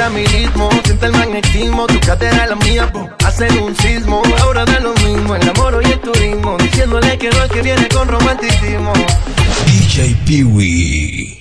A mi ritmo, siente el magnetismo, tu cadera la mía, hacen un sismo. Ahora da lo mismo, el amor y el turismo, diciéndole que no es que viene con romanticismo. DJ Peewee.